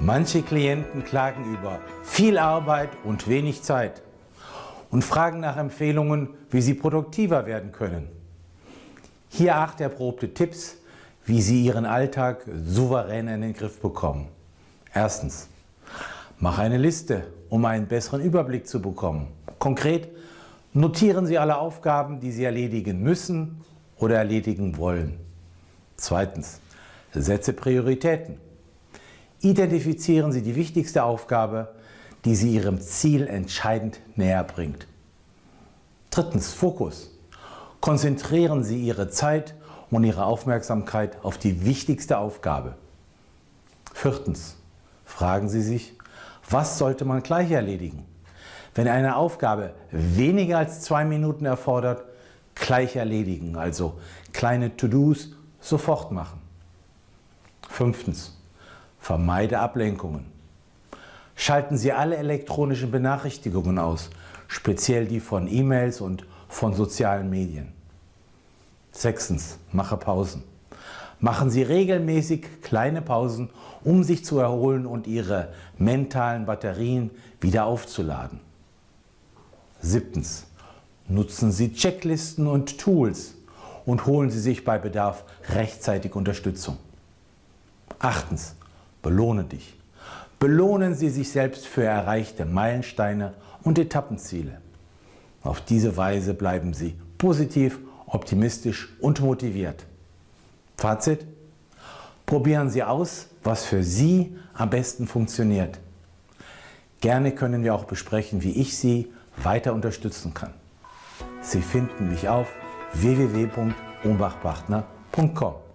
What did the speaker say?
Manche Klienten klagen über viel Arbeit und wenig Zeit und fragen nach Empfehlungen, wie sie produktiver werden können. Hier acht erprobte Tipps, wie Sie Ihren Alltag souverän in den Griff bekommen. Erstens, mach eine Liste, um einen besseren Überblick zu bekommen. Konkret, notieren Sie alle Aufgaben, die Sie erledigen müssen oder erledigen wollen. Zweitens, setze Prioritäten. Identifizieren Sie die wichtigste Aufgabe, die Sie Ihrem Ziel entscheidend näher bringt. Drittens, Fokus. Konzentrieren Sie Ihre Zeit und Ihre Aufmerksamkeit auf die wichtigste Aufgabe. Viertens, fragen Sie sich, was sollte man gleich erledigen? Wenn eine Aufgabe weniger als zwei Minuten erfordert, gleich erledigen, also kleine To-Dos sofort machen. Fünftens, vermeide Ablenkungen. Schalten Sie alle elektronischen Benachrichtigungen aus, speziell die von E-Mails und von sozialen Medien. Sechstens, mache Pausen. Machen Sie regelmäßig kleine Pausen, um sich zu erholen und Ihre mentalen Batterien wieder aufzuladen. Siebtens, nutzen Sie Checklisten und Tools und holen Sie sich bei Bedarf rechtzeitig Unterstützung. Achtens, belohne dich. Belohnen Sie sich selbst für erreichte Meilensteine und Etappenziele. Auf diese Weise bleiben Sie positiv, optimistisch und motiviert. Fazit? Probieren Sie aus, was für Sie am besten funktioniert. Gerne können wir auch besprechen, wie ich Sie weiter unterstützen kann. Sie finden mich auf www.ohnbachpartner.com.